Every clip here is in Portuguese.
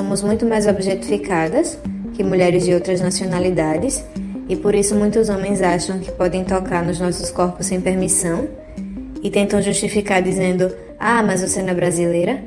somos muito mais objetificadas que mulheres de outras nacionalidades e por isso muitos homens acham que podem tocar nos nossos corpos sem permissão e tentam justificar dizendo: Ah, mas você não é brasileira?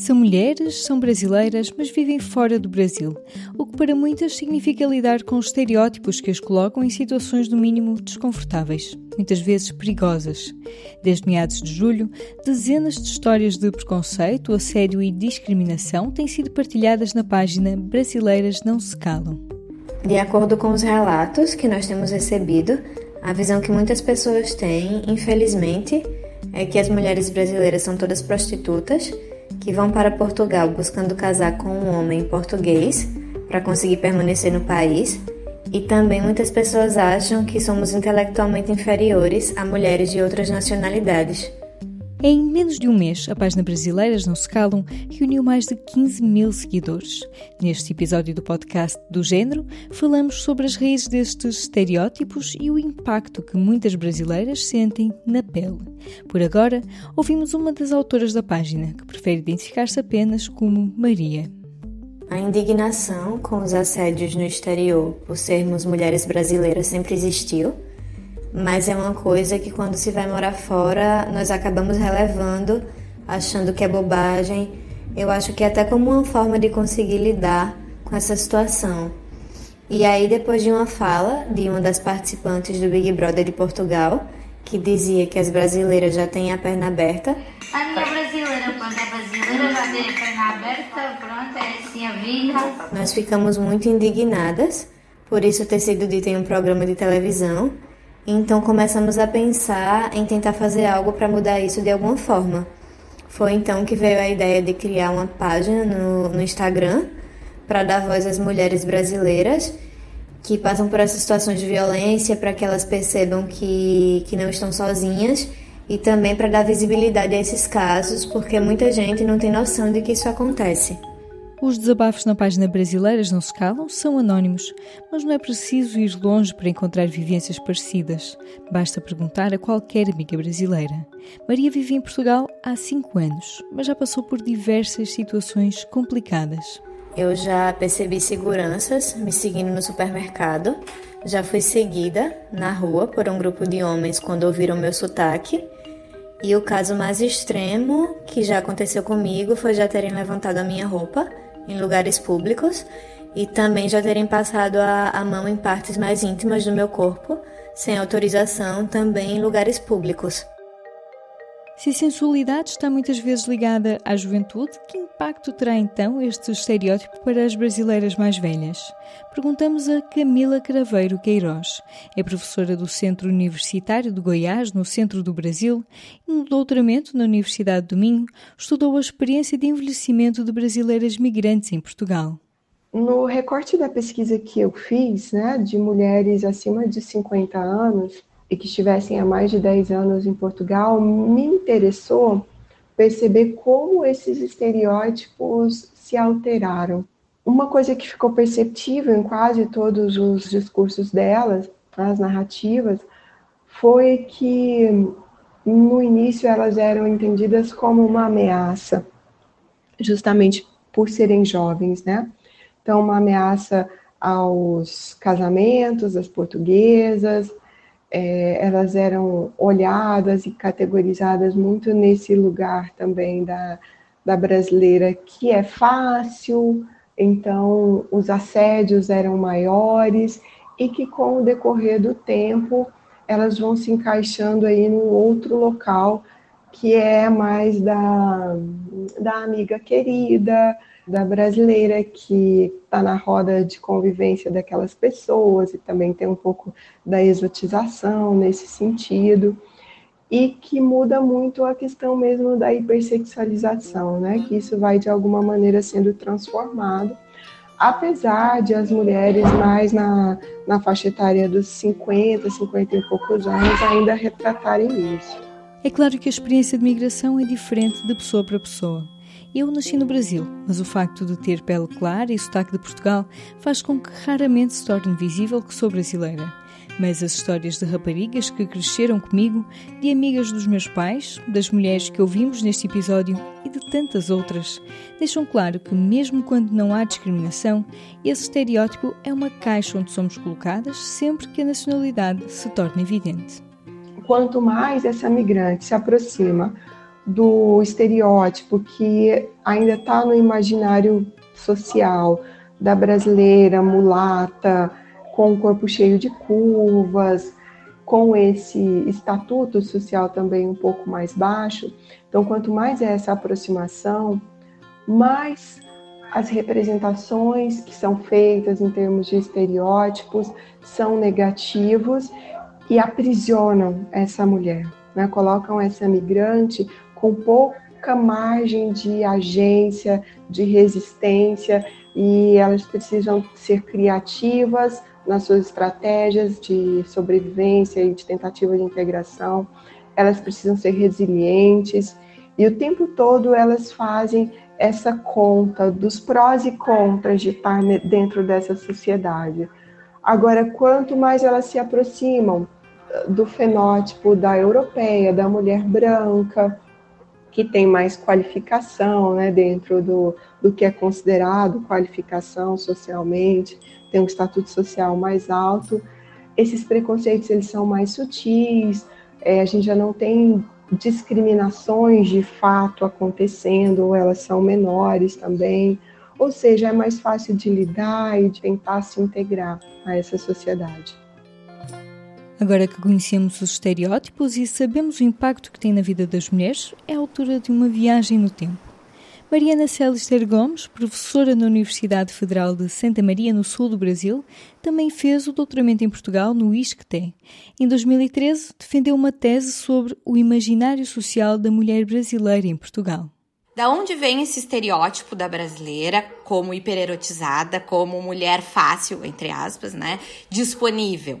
São mulheres, são brasileiras, mas vivem fora do Brasil, o que para muitas significa lidar com os estereótipos que as colocam em situações no mínimo desconfortáveis, muitas vezes perigosas. Desde meados de julho, dezenas de histórias de preconceito, assédio e discriminação têm sido partilhadas na página Brasileiras Não Se Calam. De acordo com os relatos que nós temos recebido, a visão que muitas pessoas têm, infelizmente, é que as mulheres brasileiras são todas prostitutas que vão para Portugal buscando casar com um homem português para conseguir permanecer no país. E também muitas pessoas acham que somos intelectualmente inferiores a mulheres de outras nacionalidades. Em menos de um mês, a página Brasileiras Não Se Calam reuniu mais de 15 mil seguidores. Neste episódio do podcast do género, falamos sobre as raízes destes estereótipos e o impacto que muitas brasileiras sentem na pele. Por agora, ouvimos uma das autoras da página, que prefere identificar-se apenas como Maria. A indignação com os assédios no exterior por sermos mulheres brasileiras sempre existiu mas é uma coisa que quando se vai morar fora nós acabamos relevando, achando que é bobagem. Eu acho que é até como uma forma de conseguir lidar com essa situação. E aí, depois de uma fala de uma das participantes do Big Brother de Portugal, que dizia que as brasileiras já têm a perna aberta. A minha brasileira, quando é brasileira, já tem a perna aberta, pronto, é assim a vida. Nós ficamos muito indignadas por isso ter sido dito em um programa de televisão então começamos a pensar em tentar fazer algo para mudar isso de alguma forma. Foi então que veio a ideia de criar uma página no, no Instagram para dar voz às mulheres brasileiras que passam por essas situações de violência, para que elas percebam que, que não estão sozinhas e também para dar visibilidade a esses casos, porque muita gente não tem noção de que isso acontece. Os desabafos na página Brasileiras Não Se Calam são anónimos, mas não é preciso ir longe para encontrar vivências parecidas. Basta perguntar a qualquer amiga brasileira. Maria vive em Portugal há cinco anos, mas já passou por diversas situações complicadas. Eu já percebi seguranças me seguindo no supermercado. Já fui seguida na rua por um grupo de homens quando ouviram meu sotaque. E o caso mais extremo que já aconteceu comigo foi já terem levantado a minha roupa em lugares públicos e também já terem passado a, a mão em partes mais íntimas do meu corpo, sem autorização, também em lugares públicos. Se a sensualidade está muitas vezes ligada à juventude, que impacto terá então este estereótipo para as brasileiras mais velhas? Perguntamos a Camila Craveiro Queiroz. É professora do Centro Universitário de Goiás, no centro do Brasil, e no doutoramento na Universidade do Minho estudou a experiência de envelhecimento de brasileiras migrantes em Portugal. No recorte da pesquisa que eu fiz, né, de mulheres acima de 50 anos, e que estivessem há mais de 10 anos em Portugal, me interessou perceber como esses estereótipos se alteraram. Uma coisa que ficou perceptível em quase todos os discursos delas, as narrativas, foi que no início elas eram entendidas como uma ameaça, justamente por serem jovens, né? Então, uma ameaça aos casamentos das portuguesas, é, elas eram olhadas e categorizadas muito nesse lugar também da, da brasileira que é fácil, então os assédios eram maiores e que com o decorrer do tempo elas vão se encaixando aí num outro local que é mais da, da amiga querida, da brasileira que está na roda de convivência daquelas pessoas e também tem um pouco da exotização nesse sentido e que muda muito a questão mesmo da hipersexualização, né? Que isso vai de alguma maneira sendo transformado, apesar de as mulheres mais na, na faixa etária dos 50, 50 e poucos anos ainda retratarem isso. É claro que a experiência de migração é diferente de pessoa para pessoa. Eu nasci no Brasil, mas o facto de ter pele clara e sotaque de Portugal faz com que raramente se torne visível que sou brasileira. mas as histórias de raparigas que cresceram comigo, de amigas dos meus pais, das mulheres que ouvimos neste episódio e de tantas outras, deixam claro que, mesmo quando não há discriminação, esse estereótipo é uma caixa onde somos colocadas sempre que a nacionalidade se torna evidente. Quanto mais essa migrante se aproxima do estereótipo que ainda está no imaginário social da brasileira mulata, com o corpo cheio de curvas, com esse estatuto social também um pouco mais baixo. Então, quanto mais é essa aproximação, mais as representações que são feitas em termos de estereótipos são negativos e aprisionam essa mulher, né? colocam essa migrante com pouca margem de agência, de resistência, e elas precisam ser criativas, nas suas estratégias de sobrevivência e de tentativa de integração, elas precisam ser resilientes e o tempo todo elas fazem essa conta dos prós e contras de estar dentro dessa sociedade. Agora, quanto mais elas se aproximam eh, do fenótipo da europeia, da mulher branca, que tem mais qualificação né, dentro do, do que é considerado qualificação socialmente, tem um estatuto social mais alto, esses preconceitos eles são mais sutis, é, a gente já não tem discriminações de fato acontecendo, ou elas são menores também, ou seja, é mais fácil de lidar e de tentar se integrar a essa sociedade. Agora que conhecemos os estereótipos e sabemos o impacto que tem na vida das mulheres, é a altura de uma viagem no tempo. Mariana Celister Gomes, professora na Universidade Federal de Santa Maria, no sul do Brasil, também fez o doutoramento em Portugal no ISCTE. Em 2013, defendeu uma tese sobre o imaginário social da mulher brasileira em Portugal. Da onde vem esse estereótipo da brasileira como hipererotizada, como mulher fácil, entre aspas, né? Disponível.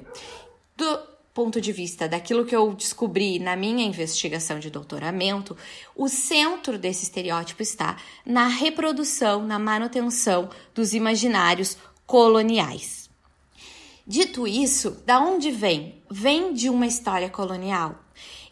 Do, ponto de vista daquilo que eu descobri na minha investigação de doutoramento, o centro desse estereótipo está na reprodução, na manutenção dos imaginários coloniais. Dito isso, da onde vem? Vem de uma história colonial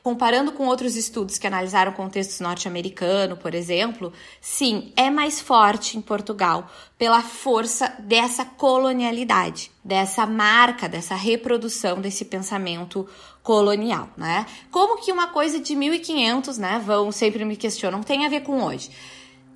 comparando com outros estudos que analisaram contextos norte-americano, por exemplo, sim, é mais forte em Portugal pela força dessa colonialidade, dessa marca, dessa reprodução desse pensamento colonial, né? Como que uma coisa de 1500, né, vão sempre me questionam, tem a ver com hoje?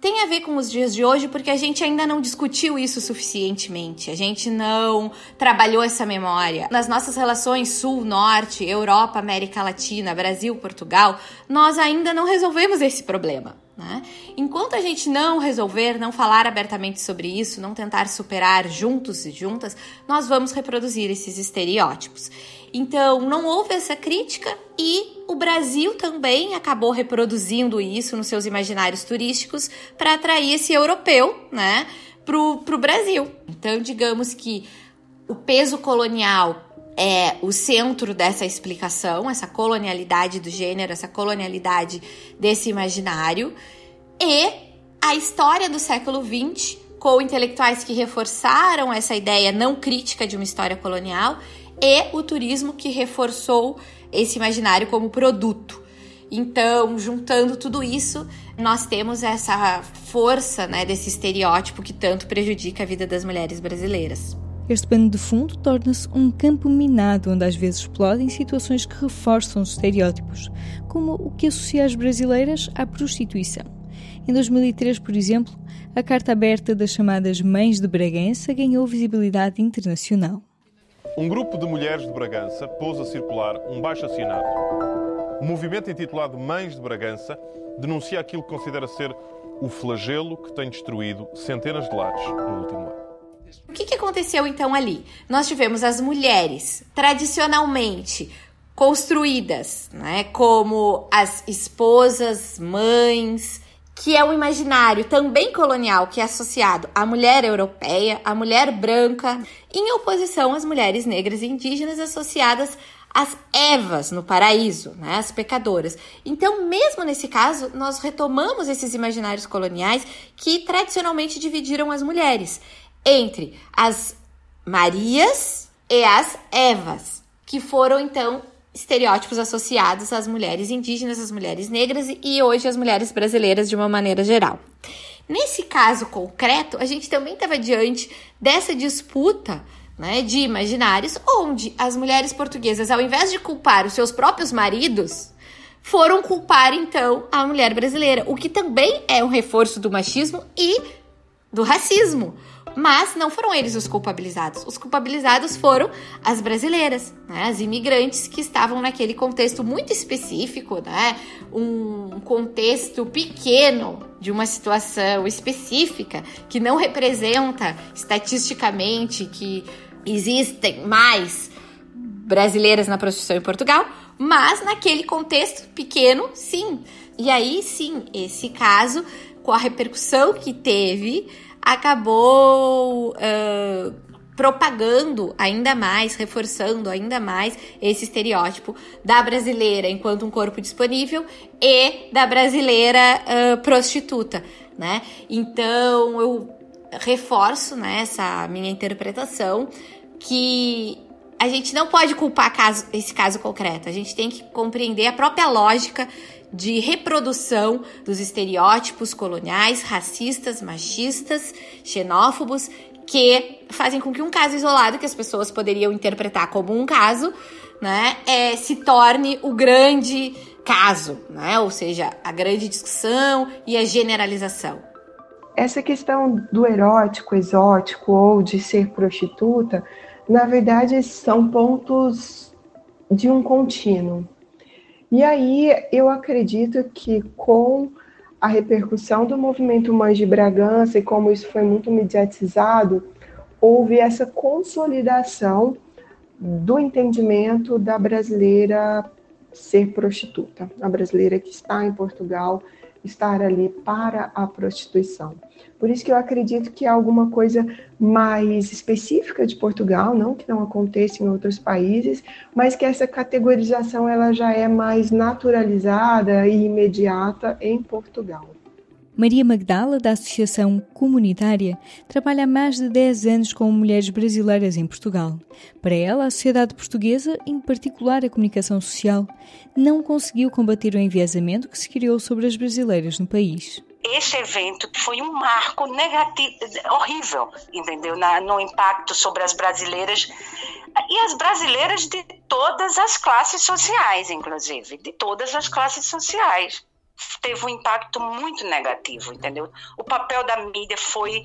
Tem a ver com os dias de hoje porque a gente ainda não discutiu isso suficientemente, a gente não trabalhou essa memória. Nas nossas relações Sul, Norte, Europa, América Latina, Brasil, Portugal, nós ainda não resolvemos esse problema. Né? Enquanto a gente não resolver, não falar abertamente sobre isso, não tentar superar juntos e juntas, nós vamos reproduzir esses estereótipos. Então, não houve essa crítica e o Brasil também acabou reproduzindo isso nos seus imaginários turísticos para atrair esse europeu, né, pro, pro Brasil. Então, digamos que o peso colonial é o centro dessa explicação, essa colonialidade do gênero, essa colonialidade desse imaginário, e a história do século XX, com intelectuais que reforçaram essa ideia não crítica de uma história colonial e o turismo que reforçou esse imaginário como produto. Então, juntando tudo isso, nós temos essa força né, desse estereótipo que tanto prejudica a vida das mulheres brasileiras. Este pano de fundo torna-se um campo minado onde às vezes explodem situações que reforçam os estereótipos, como o que associa as brasileiras à prostituição. Em 2003, por exemplo, a carta aberta das chamadas Mães de Bragança ganhou visibilidade internacional. Um grupo de mulheres de Bragança pôs a circular um baixo assinado. O movimento intitulado Mães de Bragança denuncia aquilo que considera ser o flagelo que tem destruído centenas de lares no último ano. O que, que aconteceu então ali? Nós tivemos as mulheres tradicionalmente construídas, né, como as esposas, mães, que é um imaginário também colonial que é associado à mulher europeia, à mulher branca, em oposição às mulheres negras e indígenas associadas às Evas no paraíso, né, as pecadoras. Então, mesmo nesse caso, nós retomamos esses imaginários coloniais que tradicionalmente dividiram as mulheres entre as Marias e as Evas. que foram então estereótipos associados às mulheres indígenas, às mulheres negras e hoje às mulheres brasileiras de uma maneira geral. Nesse caso concreto, a gente também estava diante dessa disputa né, de imaginários, onde as mulheres portuguesas, ao invés de culpar os seus próprios maridos, foram culpar então a mulher brasileira, o que também é um reforço do machismo e do racismo. Mas não foram eles os culpabilizados. Os culpabilizados foram as brasileiras, né? as imigrantes que estavam naquele contexto muito específico, né? um contexto pequeno de uma situação específica que não representa estatisticamente que existem mais brasileiras na prostituição em Portugal, mas naquele contexto pequeno, sim. E aí sim, esse caso, com a repercussão que teve, acabou uh, propagando ainda mais, reforçando ainda mais esse estereótipo da brasileira enquanto um corpo disponível e da brasileira uh, prostituta, né? Então eu reforço né, essa minha interpretação que a gente não pode culpar caso, esse caso concreto, a gente tem que compreender a própria lógica de reprodução dos estereótipos coloniais, racistas, machistas, xenófobos, que fazem com que um caso isolado, que as pessoas poderiam interpretar como um caso, né, é, se torne o grande caso, né? ou seja, a grande discussão e a generalização. Essa questão do erótico, exótico ou de ser prostituta, na verdade são pontos de um contínuo. E aí eu acredito que com a repercussão do movimento Mães de Bragança e como isso foi muito mediatizado, houve essa consolidação do entendimento da brasileira ser prostituta, a brasileira que está em Portugal estar ali para a prostituição. Por isso que eu acredito que é alguma coisa mais específica de Portugal, não que não aconteça em outros países, mas que essa categorização ela já é mais naturalizada e imediata em Portugal. Maria Magdala, da Associação Comunitária, trabalha há mais de 10 anos com mulheres brasileiras em Portugal. Para ela, a sociedade portuguesa, em particular a comunicação social, não conseguiu combater o enviesamento que se criou sobre as brasileiras no país esse evento foi um marco negativo, horrível, entendeu? Na, no impacto sobre as brasileiras e as brasileiras de todas as classes sociais, inclusive, de todas as classes sociais teve um impacto muito negativo, entendeu? O papel da mídia foi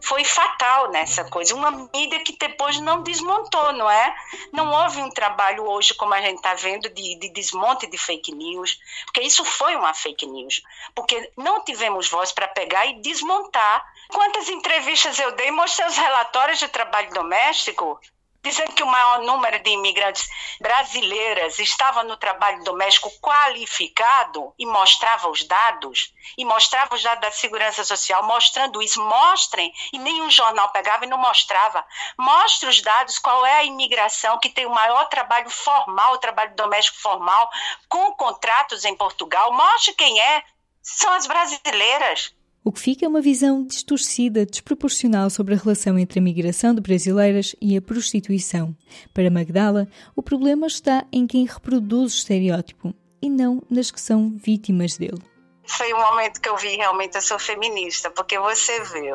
foi fatal nessa coisa, uma mídia que depois não desmontou, não é? Não houve um trabalho hoje como a gente está vendo de, de desmonte de fake news, porque isso foi uma fake news, porque não tivemos voz para pegar e desmontar. Quantas entrevistas eu dei, mostrei os relatórios de trabalho doméstico dizendo que o maior número de imigrantes brasileiras estava no trabalho doméstico qualificado e mostrava os dados, e mostrava os dados da segurança social, mostrando isso, mostrem, e nenhum jornal pegava e não mostrava. Mostre os dados, qual é a imigração que tem o maior trabalho formal, o trabalho doméstico formal, com contratos em Portugal, mostre quem é, são as brasileiras. O que fica é uma visão distorcida, desproporcional sobre a relação entre a migração de brasileiras e a prostituição. Para Magdala, o problema está em quem reproduz o estereótipo e não nas que são vítimas dele foi o momento que eu vi realmente eu sou feminista, porque você vê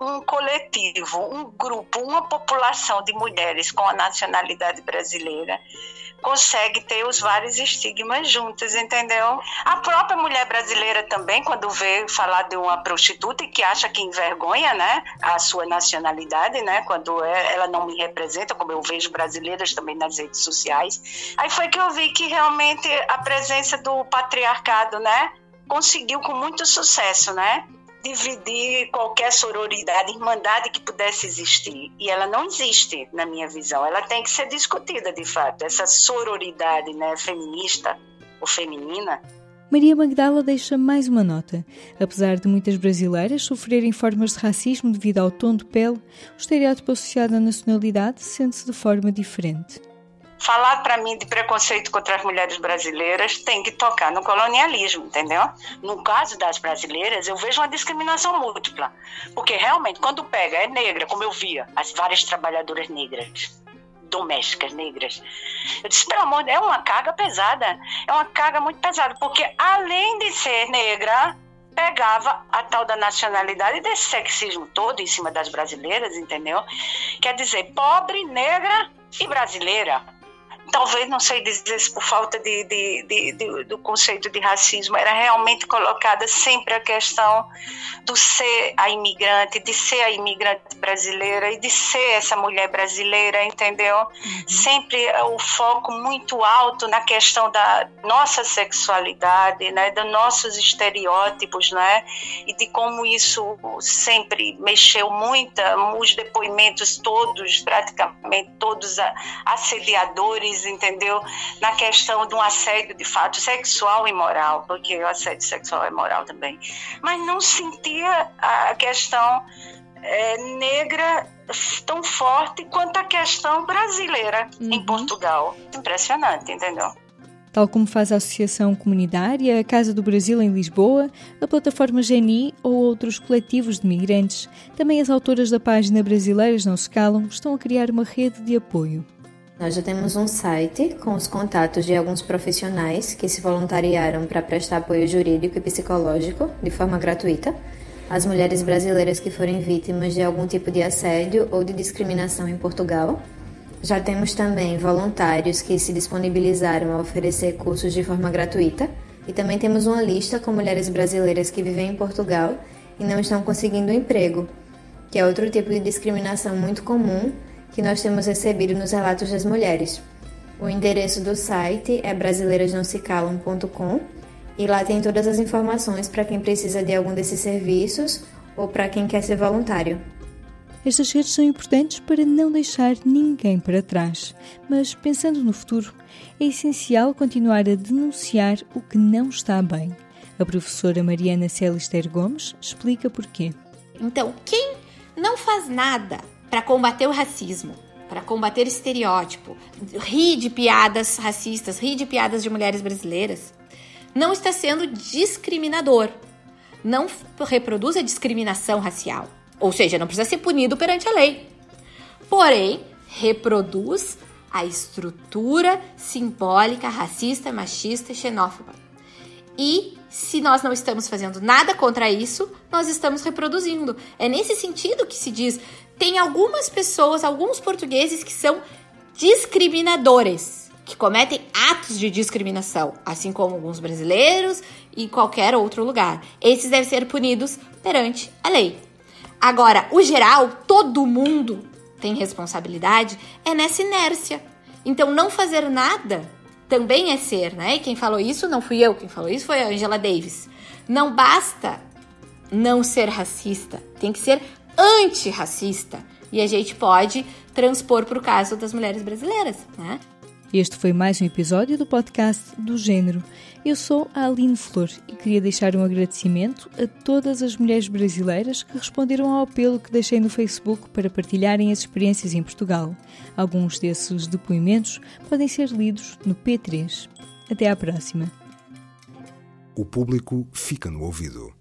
um coletivo, um grupo, uma população de mulheres com a nacionalidade brasileira consegue ter os vários estigmas juntos, entendeu? A própria mulher brasileira também, quando vê falar de uma prostituta e que acha que envergonha, né, a sua nacionalidade, né, quando é, ela não me representa, como eu vejo brasileiras também nas redes sociais. Aí foi que eu vi que realmente a presença do patriarcado, né, conseguiu com muito sucesso, né? Dividir qualquer sororidade, irmandade que pudesse existir. E ela não existe, na minha visão. Ela tem que ser discutida, de fato. Essa sororidade né, feminista ou feminina. Maria Magdala deixa mais uma nota. Apesar de muitas brasileiras sofrerem formas de racismo devido ao tom de pele, o estereótipo associado à nacionalidade sente-se de forma diferente. Falar para mim de preconceito contra as mulheres brasileiras tem que tocar no colonialismo, entendeu? No caso das brasileiras, eu vejo uma discriminação múltipla. Porque realmente, quando pega, é negra, como eu via, as várias trabalhadoras negras domésticas negras. Eu disse, pelo amor de Deus, é uma carga pesada, é uma carga muito pesada, porque além de ser negra, pegava a tal da nacionalidade desse sexismo todo em cima das brasileiras, entendeu? Quer dizer, pobre, negra e brasileira talvez não sei dizer se por falta de, de, de, de, do conceito de racismo, era realmente colocada sempre a questão do ser a imigrante, de ser a imigrante brasileira e de ser essa mulher brasileira, entendeu? Uhum. Sempre o foco muito alto na questão da nossa sexualidade, né, dos nossos estereótipos, né, e de como isso sempre mexeu muito, os depoimentos todos, praticamente todos assediadores entendeu? Na questão de um assédio de fato sexual e moral, porque o assédio sexual é moral também. Mas não sentia a questão é, negra tão forte quanto a questão brasileira uhum. em Portugal. Impressionante, entendeu? Tal como faz a Associação Comunitária, a Casa do Brasil em Lisboa, a plataforma Geni ou outros coletivos de migrantes, também as autoras da página Brasileiras Não Se Calam estão a criar uma rede de apoio. Nós já temos um site com os contatos de alguns profissionais que se voluntariaram para prestar apoio jurídico e psicológico de forma gratuita às mulheres brasileiras que forem vítimas de algum tipo de assédio ou de discriminação em Portugal. Já temos também voluntários que se disponibilizaram a oferecer cursos de forma gratuita e também temos uma lista com mulheres brasileiras que vivem em Portugal e não estão conseguindo emprego, que é outro tipo de discriminação muito comum que nós temos recebido nos relatos das mulheres. O endereço do site é brasileirasnãosecalam.com e lá tem todas as informações para quem precisa de algum desses serviços ou para quem quer ser voluntário. Estas redes são importantes para não deixar ninguém para trás, mas pensando no futuro, é essencial continuar a denunciar o que não está bem. A professora Mariana Celister Gomes explica porquê. Então, quem não faz nada para combater o racismo, para combater estereótipo, rir de piadas racistas, rir de piadas de mulheres brasileiras, não está sendo discriminador. Não reproduz a discriminação racial. Ou seja, não precisa ser punido perante a lei. Porém, reproduz a estrutura simbólica racista, machista e xenófoba. E se nós não estamos fazendo nada contra isso, nós estamos reproduzindo. É nesse sentido que se diz tem algumas pessoas, alguns portugueses que são discriminadores, que cometem atos de discriminação, assim como alguns brasileiros e qualquer outro lugar. Esses devem ser punidos perante a lei. Agora, o geral, todo mundo tem responsabilidade, é nessa inércia. Então, não fazer nada também é ser, né? E quem falou isso não fui eu, quem falou isso foi a Angela Davis. Não basta não ser racista, tem que ser antirracista. E a gente pode transpor para o caso das mulheres brasileiras, né? Este foi mais um episódio do podcast do Gênero. Eu sou a Aline Flor e queria deixar um agradecimento a todas as mulheres brasileiras que responderam ao apelo que deixei no Facebook para partilharem as experiências em Portugal. Alguns desses depoimentos podem ser lidos no P3. Até à próxima. O público fica no ouvido.